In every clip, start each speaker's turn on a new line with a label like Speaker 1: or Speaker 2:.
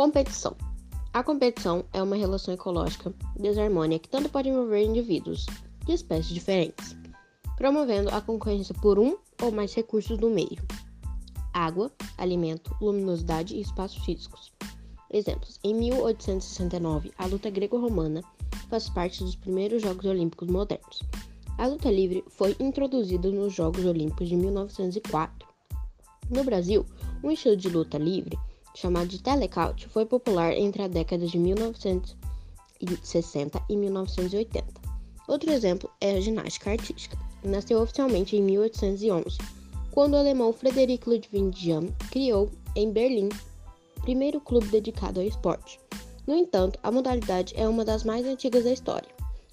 Speaker 1: Competição. A competição é uma relação ecológica desarmônica que tanto pode envolver indivíduos de espécies diferentes, promovendo a concorrência por um ou mais recursos do meio: água, alimento, luminosidade e espaços físicos. Exemplos: em 1869, a luta grego-romana faz parte dos primeiros Jogos Olímpicos modernos. A luta livre foi introduzida nos Jogos Olímpicos de 1904. No Brasil, um estilo de luta livre chamado de telecaute, foi popular entre as décadas de 1960 e 1980. Outro exemplo é a ginástica artística. Nasceu oficialmente em 1811, quando o alemão Frederic Ludwig Jahn criou, em Berlim, o primeiro clube dedicado ao esporte. No entanto, a modalidade é uma das mais antigas da história.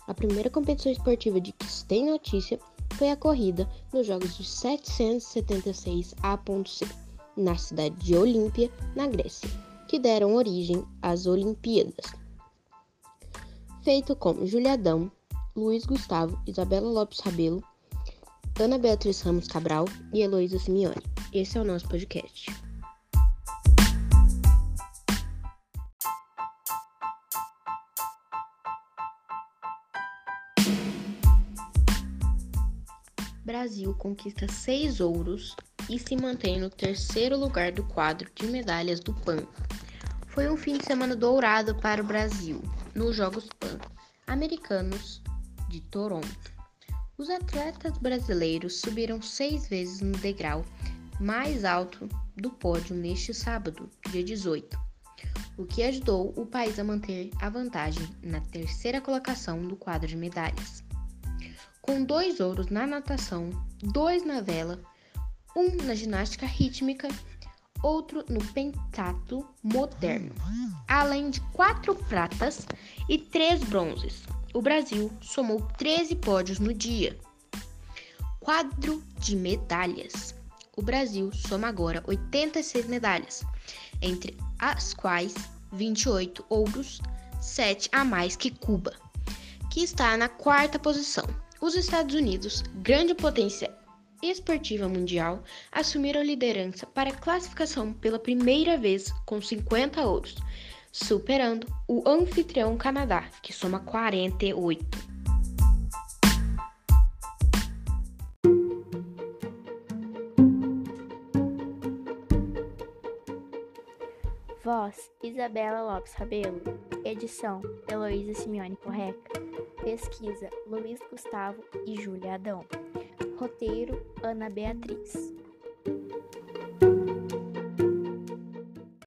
Speaker 1: A primeira competição esportiva de que se tem notícia foi a corrida nos Jogos de 776 A.C na cidade de Olímpia, na Grécia, que deram origem às Olimpíadas. Feito com Julia Adão, Luiz Gustavo, Isabela Lopes Rabelo, Ana Beatriz Ramos Cabral e Heloísa Simeone. Esse é o nosso podcast. Brasil conquista seis ouros e se mantém no terceiro lugar do quadro de medalhas do PAN. Foi um fim de semana dourado para o Brasil nos Jogos Pan-Americanos de Toronto. Os atletas brasileiros subiram seis vezes no degrau mais alto do pódio neste sábado, dia 18, o que ajudou o país a manter a vantagem na terceira colocação do quadro de medalhas. Com dois ouros na natação, dois na vela um na ginástica rítmica, outro no pentatlo moderno, além de quatro pratas e três bronzes. O Brasil somou 13 pódios no dia. Quadro de medalhas. O Brasil soma agora 86 medalhas, entre as quais 28 ouros, 7 a mais que Cuba, que está na quarta posição. Os Estados Unidos, grande potência esportiva mundial assumiram liderança para a classificação pela primeira vez com 50 ouros, superando o anfitrião Canadá, que soma 48.
Speaker 2: Voz: Isabela Lopes Rabelo. Edição: Heloísa Simeone Porreca. Pesquisa: Luiz Gustavo e Júlia Adão. Roteiro: Ana Beatriz.